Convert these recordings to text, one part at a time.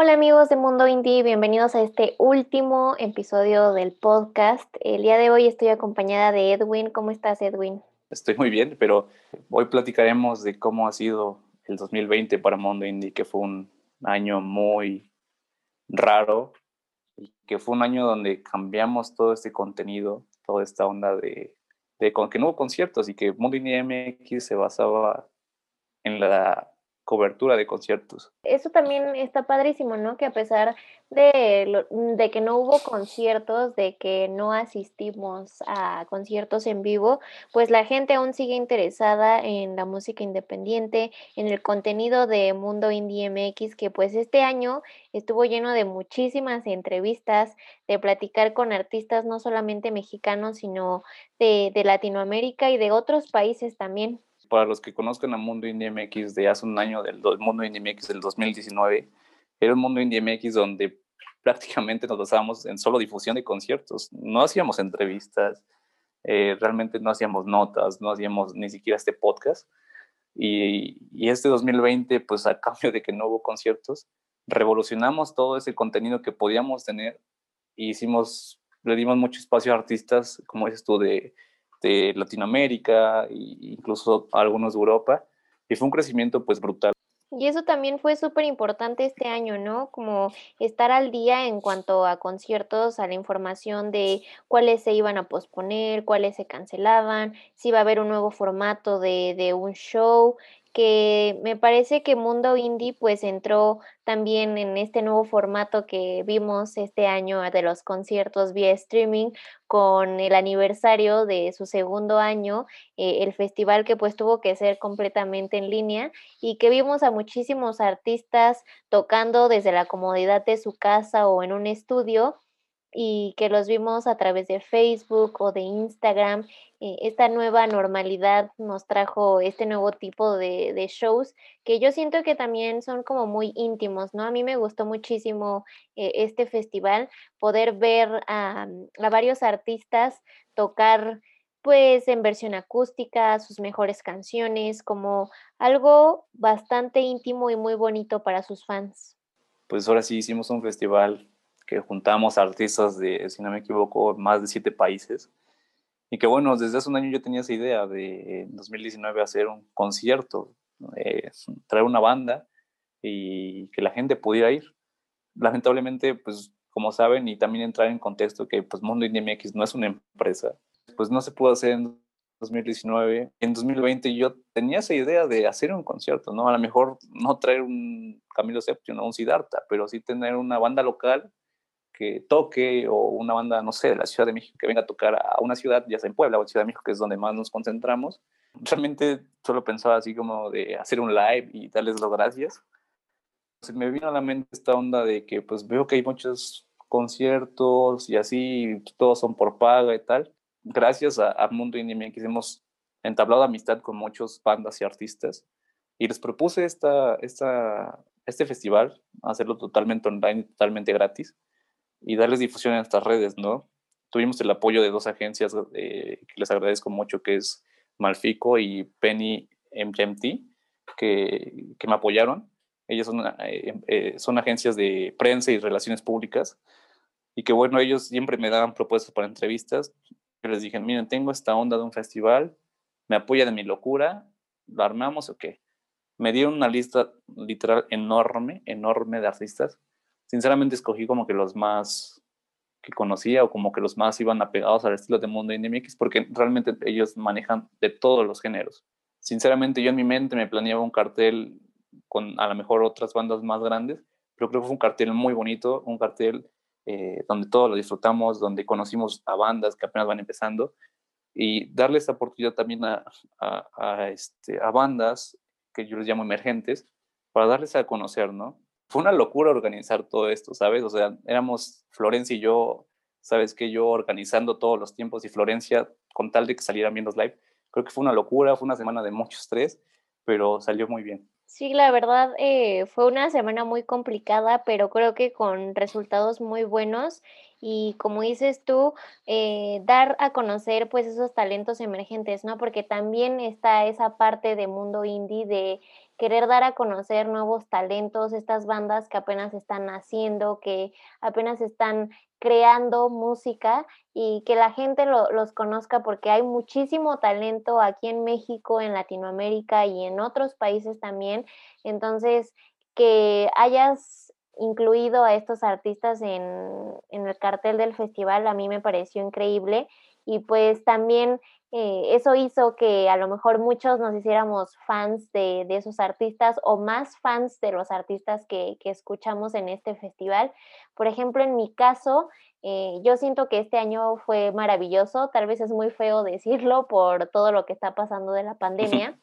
Hola amigos de Mundo Indie, bienvenidos a este último episodio del podcast. El día de hoy estoy acompañada de Edwin. ¿Cómo estás, Edwin? Estoy muy bien, pero hoy platicaremos de cómo ha sido el 2020 para Mundo Indie, que fue un año muy raro y que fue un año donde cambiamos todo este contenido, toda esta onda de, de que no hubo conciertos y que Mundo Indie MX se basaba en la cobertura de conciertos. Eso también está padrísimo, ¿no? Que a pesar de, de, que no hubo conciertos, de que no asistimos a conciertos en vivo, pues la gente aún sigue interesada en la música independiente, en el contenido de Mundo Indie MX, que pues este año estuvo lleno de muchísimas entrevistas, de platicar con artistas no solamente mexicanos, sino de, de Latinoamérica y de otros países también para los que conozcan a Mundo Indie MX de hace un año, del Mundo Indie MX del 2019, era un Mundo Indie MX donde prácticamente nos basábamos en solo difusión de conciertos. No hacíamos entrevistas, eh, realmente no hacíamos notas, no hacíamos ni siquiera este podcast. Y, y, este 2020, pues a cambio de que no hubo conciertos, revolucionamos todo ese contenido que podíamos tener y hicimos, le dimos mucho espacio a artistas, como dices tú, de de Latinoamérica e incluso algunos de Europa, y fue un crecimiento pues brutal. Y eso también fue súper importante este año, ¿no? Como estar al día en cuanto a conciertos, a la información de cuáles se iban a posponer, cuáles se cancelaban, si iba a haber un nuevo formato de, de un show, que me parece que Mundo Indie pues entró también en este nuevo formato que vimos este año de los conciertos vía streaming con el aniversario de su segundo año, eh, el festival que pues tuvo que ser completamente en línea y que vimos a muchísimos artistas tocando desde la comodidad de su casa o en un estudio y que los vimos a través de Facebook o de Instagram. Eh, esta nueva normalidad nos trajo este nuevo tipo de, shows que yo siento que también son como muy íntimos, ¿no? A mí me gustó muchísimo eh, este festival, poder ver a, a varios artistas tocar pues en versión acústica, sus mejores canciones, como algo bastante íntimo y muy bonito para sus fans. Pues ahora sí hicimos un festival que juntamos artistas de, si no me equivoco, más de siete países. Y que bueno, desde hace un año yo tenía esa idea de en 2019 hacer un concierto, eh, traer una banda y que la gente pudiera ir. Lamentablemente, pues como saben, y también entrar en contexto que pues Mundo Indie MX no es una empresa, pues no se pudo hacer en 2019. En 2020 yo tenía esa idea de hacer un concierto, ¿no? A lo mejor no traer un Camilo VII o un Siddhartha, pero sí tener una banda local que toque o una banda, no sé, de la Ciudad de México que venga a tocar a una ciudad, ya sea en Puebla o en Ciudad de México, que es donde más nos concentramos. Realmente solo pensaba así como de hacer un live y darles las gracias. Se me vino a la mente esta onda de que pues veo que hay muchos conciertos y así, todos son por paga y tal. Gracias a, a Mundo Indie que hemos entablado amistad con muchos bandas y artistas y les propuse esta, esta, este festival, hacerlo totalmente online, totalmente gratis y darles difusión en estas redes, ¿no? Tuvimos el apoyo de dos agencias eh, que les agradezco mucho, que es Malfico y Penny MGMT, que, que me apoyaron. Ellas son, eh, eh, son agencias de prensa y relaciones públicas y que bueno, ellos siempre me daban propuestas para entrevistas. Yo les dije, miren, tengo esta onda de un festival, me apoya de mi locura, ¿lo armamos o qué? Me dieron una lista literal enorme, enorme de artistas sinceramente escogí como que los más que conocía o como que los más iban apegados al estilo de Mundo MX porque realmente ellos manejan de todos los géneros. Sinceramente yo en mi mente me planeaba un cartel con a lo mejor otras bandas más grandes, pero creo que fue un cartel muy bonito, un cartel eh, donde todos lo disfrutamos, donde conocimos a bandas que apenas van empezando y darle esta oportunidad también a, a, este, a bandas que yo les llamo emergentes para darles a conocer, ¿no? Fue una locura organizar todo esto, ¿sabes? O sea, éramos Florencia y yo, ¿sabes? Que yo organizando todos los tiempos y Florencia con tal de que salieran bien los live. Creo que fue una locura, fue una semana de mucho estrés, pero salió muy bien. Sí, la verdad eh, fue una semana muy complicada, pero creo que con resultados muy buenos y como dices tú, eh, dar a conocer pues esos talentos emergentes, ¿no? Porque también está esa parte de mundo indie de querer dar a conocer nuevos talentos, estas bandas que apenas están naciendo, que apenas están creando música y que la gente los conozca porque hay muchísimo talento aquí en México, en Latinoamérica y en otros países también. Entonces, que hayas incluido a estos artistas en, en el cartel del festival a mí me pareció increíble y pues también eh, eso hizo que a lo mejor muchos nos hiciéramos fans de, esos artistas o más fans de los artistas que, escuchamos en este festival. Por ejemplo, en mi caso, eh, yo siento que este año fue maravilloso, tal vez es muy feo decirlo por todo lo que está pasando de la pandemia,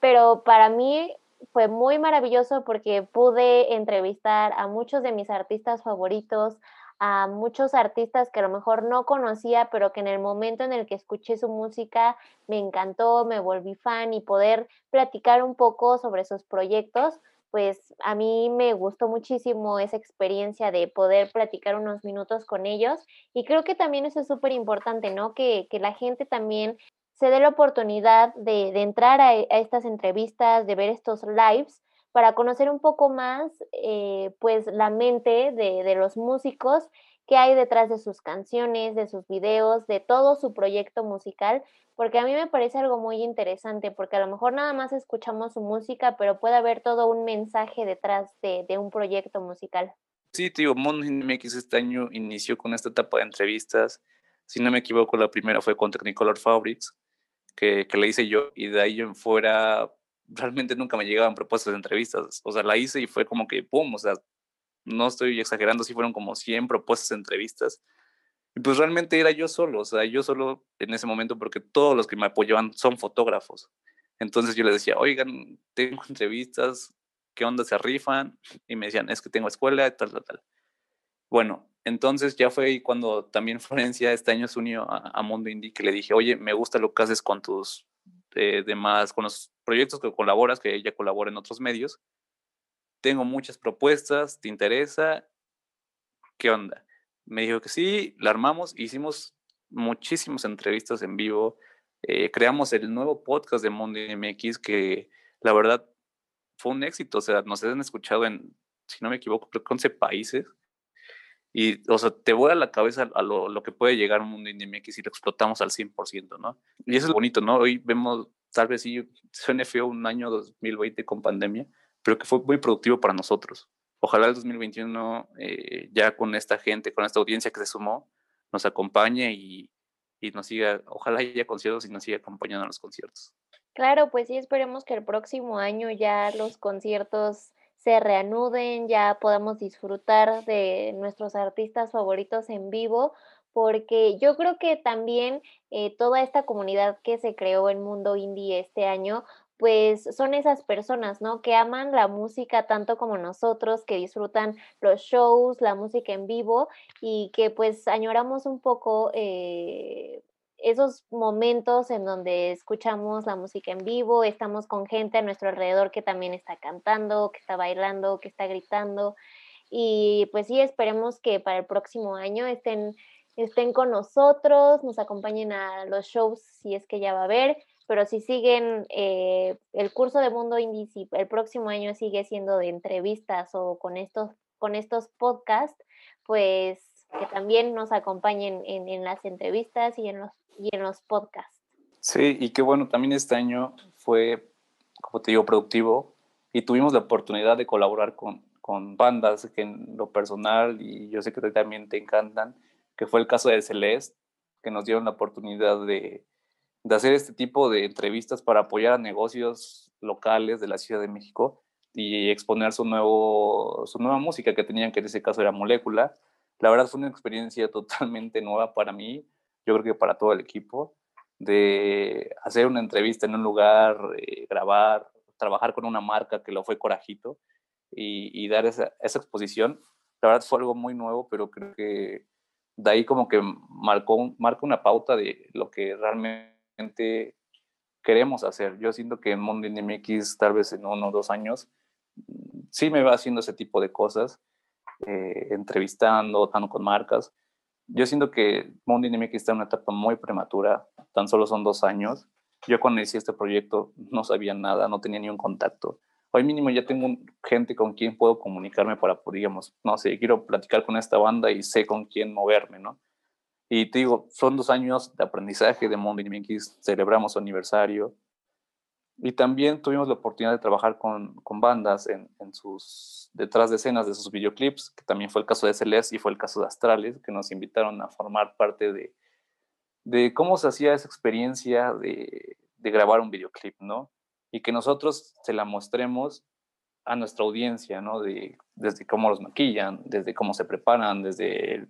pero para mí fue muy maravilloso porque pude entrevistar a muchos de mis artistas favoritos, a muchos artistas que a lo mejor no conocía, pero que en el momento en el que escuché su música me encantó, me volví fan y poder platicar un poco sobre sus proyectos, pues a mí me gustó muchísimo esa experiencia de poder platicar unos minutos con ellos y creo que también eso es súper importante, ¿no? Que, que, la gente también se dé la oportunidad de, de entrar a, a estas entrevistas, de ver estos lives para conocer un poco más, eh, pues, la mente de, los músicos, qué hay detrás de sus canciones, de sus videos, de todo su proyecto musical, porque a mí me parece algo muy interesante, porque a lo mejor nada más escuchamos su música, pero puede haber todo un mensaje detrás de, un proyecto musical. Sí, tío, Mondo MX este año inició con esta etapa de entrevistas. Si no me equivoco, la primera fue con Technicolor Fabrics, que, que le hice yo, y de ahí en fuera realmente nunca me llegaban propuestas de entrevistas. O sea, la hice y fue como que, ¡pum! O sea, no estoy exagerando, sí fueron como 100 propuestas de entrevistas. Y pues realmente era yo solo, o sea, yo solo en ese momento porque todos los que me apoyaban son fotógrafos. Entonces yo les decía, oigan, tengo entrevistas, ¿qué onda se rifan? Y me decían, es que tengo escuela, tal, tal, tal. Bueno, entonces ya fue cuando también Florencia este año se unió a, a Mundo Indie que le dije, oye, me gusta lo que haces con tus eh, demás, con los proyectos que colaboras, que ella colabora en otros medios. Tengo muchas propuestas, ¿te interesa? ¿Qué onda? Me dijo que sí, la armamos, hicimos muchísimas entrevistas en vivo, eh, creamos el nuevo podcast de Mundo MX que la verdad fue un éxito, o sea, nos han escuchado en, si no me equivoco, creo que 11 países y, o sea, te vuela la cabeza a lo, lo que puede llegar un mundo indie y lo explotamos al 100%, ¿no? Y eso es bonito, ¿no? Hoy vemos, tal vez sí, suene feo un año 2020 con pandemia, pero que fue muy productivo para nosotros. Ojalá el 2021, eh, ya con esta gente, con esta audiencia que se sumó, nos acompañe y, y nos siga, ojalá haya conciertos y nos siga acompañando a los conciertos. Claro, pues sí, esperemos que el próximo año ya los conciertos se reanuden, ya podamos disfrutar de nuestros artistas favoritos en vivo, porque yo creo que también eh, toda esta comunidad que se creó en Mundo Indie este año, pues son esas personas, ¿no? Que aman la música tanto como nosotros, que disfrutan los shows, la música en vivo y que pues añoramos un poco eh, esos momentos en donde escuchamos la música en vivo, estamos con gente a nuestro alrededor que también está cantando, que está bailando, que está gritando. Y pues sí, esperemos que para el próximo año estén, estén con nosotros, nos acompañen a los shows si es que ya va a haber, pero si siguen eh, el curso de Mundo Indie, si el próximo año sigue siendo de entrevistas o con estos, con estos podcasts, pues que también nos acompañen en, las entrevistas y en los y en los podcasts. Sí, y qué bueno, también este año fue, como te digo, productivo y tuvimos la oportunidad de colaborar con, con bandas que en lo personal, y yo sé que también te encantan, que fue el caso de Celeste, que nos dieron la oportunidad de, de hacer este tipo de entrevistas para apoyar a negocios locales de la Ciudad de México y exponer su, nuevo, su nueva música que tenían, que en ese caso era Molécula. La verdad fue una experiencia totalmente nueva para mí yo creo que para todo el equipo, de hacer una entrevista en un lugar, eh, grabar, trabajar con una marca que lo fue Corajito y, dar esa, esa, exposición. La verdad fue algo muy nuevo, pero creo que de ahí como que marcó, marca una pauta de lo que realmente queremos hacer. Yo siento que en Mundo MX tal vez en uno o dos años sí me va haciendo ese tipo de cosas, eh, entrevistando, tanto con marcas, yo siento que Mundo MX está en una etapa muy prematura, tan solo son dos años. Yo cuando inicié este proyecto no sabía nada, no tenía ni un contacto. Hoy mínimo ya tengo gente con quien puedo comunicarme para, digamos, no sé, quiero platicar con esta banda y sé con quién moverme, ¿no? Y te digo, son dos años de aprendizaje de Mundo MX, celebramos su aniversario. Y también tuvimos la oportunidad de trabajar con, con bandas en, en, sus detrás de escenas de sus videoclips, que también fue el caso de Celeste y fue el caso de Astrales, que nos invitaron a formar parte de, de cómo se hacía esa experiencia de, de grabar un videoclip, ¿no? Y que nosotros se la mostremos a nuestra audiencia, ¿no? De, desde cómo los maquillan, desde cómo se preparan, desde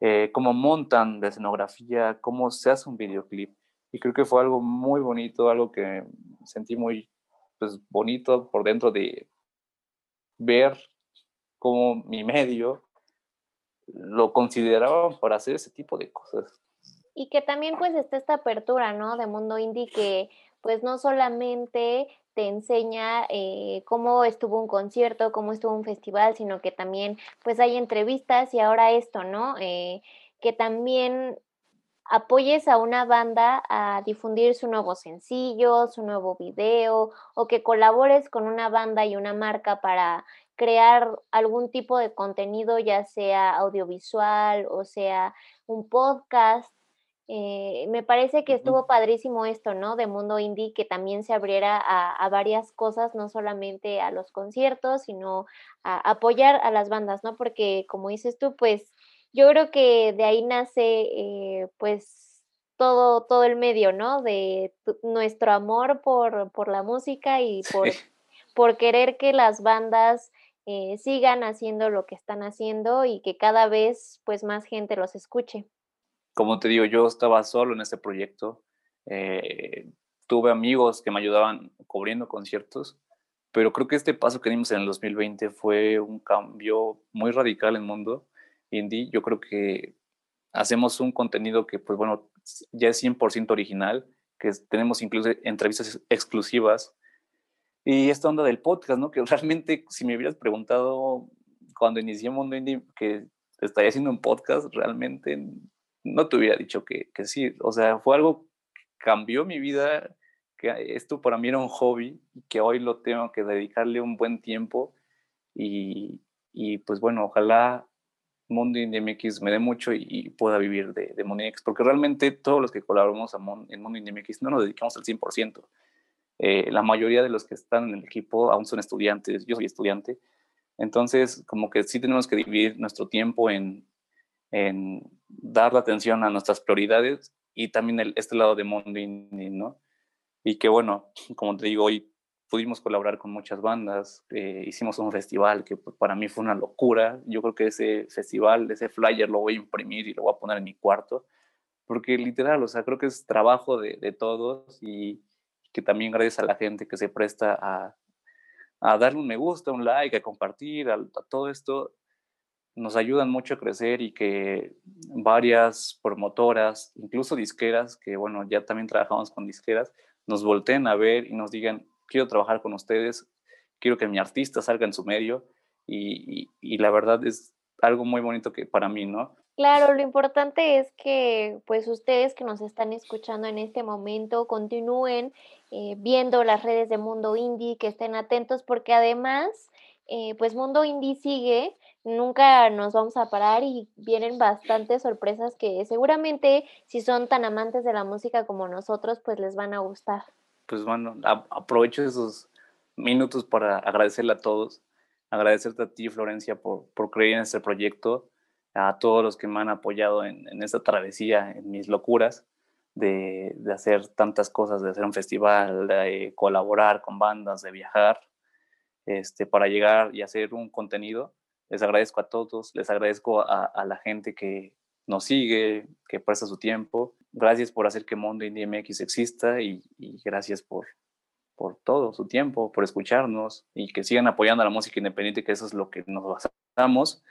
eh, cómo montan la escenografía, cómo se hace un videoclip. Y creo que fue algo muy bonito, algo que sentí muy pues, bonito por dentro de ver cómo mi medio lo consideraba para hacer ese tipo de cosas. Y que también pues está esta apertura, ¿no? De mundo indie que pues no solamente te enseña eh, cómo estuvo un concierto, cómo estuvo un festival, sino que también pues hay entrevistas y ahora esto, ¿no? Eh, que también apoyes a una banda a difundir su nuevo sencillo, su nuevo video, o que colabores con una banda y una marca para crear algún tipo de contenido, ya sea audiovisual o sea un podcast eh, me parece que estuvo padrísimo esto, ¿no? De Mundo Indie, que también se abriera a, varias cosas, no solamente a los conciertos, sino a apoyar a las bandas, ¿no? Porque como dices tú, pues yo creo que de ahí nace, eh, pues, todo, todo el medio, ¿no? De nuestro amor por, por, la música y por, por querer que las bandas eh, sigan haciendo lo que están haciendo y que cada vez, pues, más gente los escuche como te digo, yo estaba solo en este proyecto. Eh, tuve amigos que me ayudaban cubriendo conciertos, pero creo que este paso que dimos en el 2020 fue un cambio muy radical en el mundo indie. Yo creo que hacemos un contenido que, pues bueno, ya es 100% original, que tenemos incluso entrevistas exclusivas. Y esta onda del podcast, ¿no? Que realmente, si me hubieras preguntado cuando inicié Mundo Indie que estaría haciendo un podcast, realmente no te hubiera dicho que, que sí. O sea, fue algo que cambió mi vida, que esto para mí era un hobby que hoy lo tengo que dedicarle un buen tiempo. Y, y pues bueno, ojalá Mundo MX me dé mucho y, pueda vivir de, de Mundo porque realmente todos los que colaboramos en Mundo MX no nos dedicamos al 100%. Eh, la mayoría de los que están en el equipo aún son estudiantes, yo soy estudiante, entonces como que sí tenemos que dividir nuestro tiempo en, en dar la atención a nuestras prioridades y también el, este lado de mundo ¿no? Y que bueno, como te digo, hoy pudimos colaborar con muchas bandas, eh, hicimos un festival que pues, para mí fue una locura. Yo creo que ese festival, ese flyer lo voy a imprimir y lo voy a poner en mi cuarto, porque literal, o sea, creo que es trabajo de, de todos y que también gracias a la gente que se presta a, a darle un me gusta, un like, a compartir, a, a todo esto, nos ayudan mucho a crecer y que varias promotoras, incluso disqueras, que bueno, ya también trabajamos con disqueras, nos volteen a ver y nos digan, quiero trabajar con ustedes, quiero que mi artista salga en su medio y, la verdad es algo muy bonito que para mí, ¿no? Claro, lo importante es que pues ustedes que nos están escuchando en este momento continúen eh, viendo las redes de Mundo Indie, que estén atentos porque además eh, pues Mundo Indie sigue nunca nos vamos a parar y vienen bastantes sorpresas que seguramente si son tan amantes de la música como nosotros, pues les van a gustar. Pues bueno, aprovecho esos minutos para agradecerle a todos, agradecerte a ti, Florencia, por, por creer en este proyecto, a todos los que me han apoyado en, en esta travesía, en mis locuras. De, de, hacer tantas cosas, de hacer un festival, de colaborar con bandas, de viajar, este, para llegar y hacer un contenido les agradezco a todos, les agradezco a, la gente que nos sigue, que presta su tiempo. Gracias por hacer que Mundo Indie MX exista y, gracias por, por todo su tiempo, por escucharnos y que sigan apoyando a la música independiente, que eso es lo que nos basamos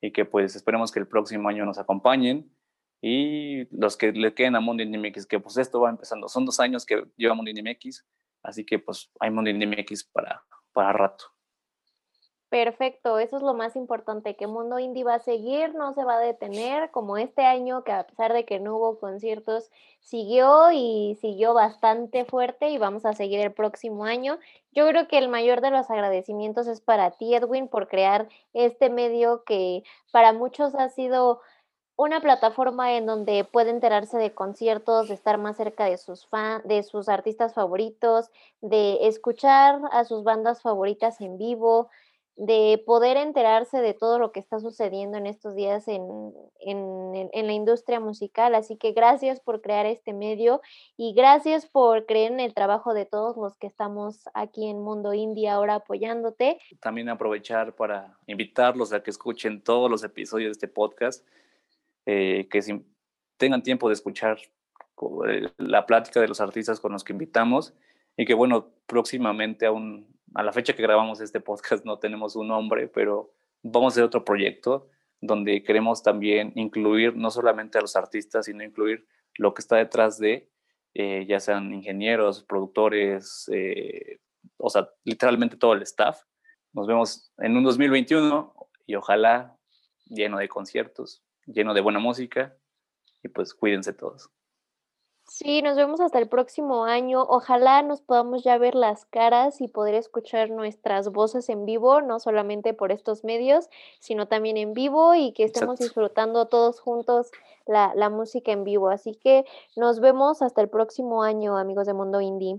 y que pues esperemos que el próximo año nos acompañen y los que le queden a Mundo Indie MX, que pues esto va empezando, son dos años que lleva Mundo Indie MX, así que pues hay Mundo Indie MX para, para rato. Perfecto, eso es lo más importante, que Mundo Indie va a seguir, no se va a detener, como este año que a pesar de que no hubo conciertos, siguió y siguió bastante fuerte y vamos a seguir el próximo año. Yo creo que el mayor de los agradecimientos es para ti, Edwin, por crear este medio que para muchos ha sido una plataforma en donde puede enterarse de conciertos, de estar más cerca de sus fans, de sus artistas favoritos, de escuchar a sus bandas favoritas en vivo, de poder enterarse de todo lo que está sucediendo en estos días en, en, en, la industria musical. Así que gracias por crear este medio y gracias por creer en el trabajo de todos los que estamos aquí en Mundo Indie ahora apoyándote. También aprovechar para invitarlos a que escuchen todos los episodios de este podcast, eh, que si tengan tiempo de escuchar eh, la plática de los artistas con los que invitamos y que bueno, próximamente aún a la fecha que grabamos este podcast no tenemos un nombre, pero vamos a hacer otro proyecto donde queremos también incluir no solamente a los artistas, sino incluir lo que está detrás de, eh, ya sean ingenieros, productores, eh, o sea, literalmente todo el staff. Nos vemos en un 2021 y ojalá lleno de conciertos, lleno de buena música y pues cuídense todos. Sí, nos vemos hasta el próximo año. Ojalá nos podamos ya ver las caras y poder escuchar nuestras voces en vivo, no solamente por estos medios, sino también en vivo y que estemos disfrutando todos juntos la, la música en vivo. Así que nos vemos hasta el próximo año, amigos de Mundo Indie.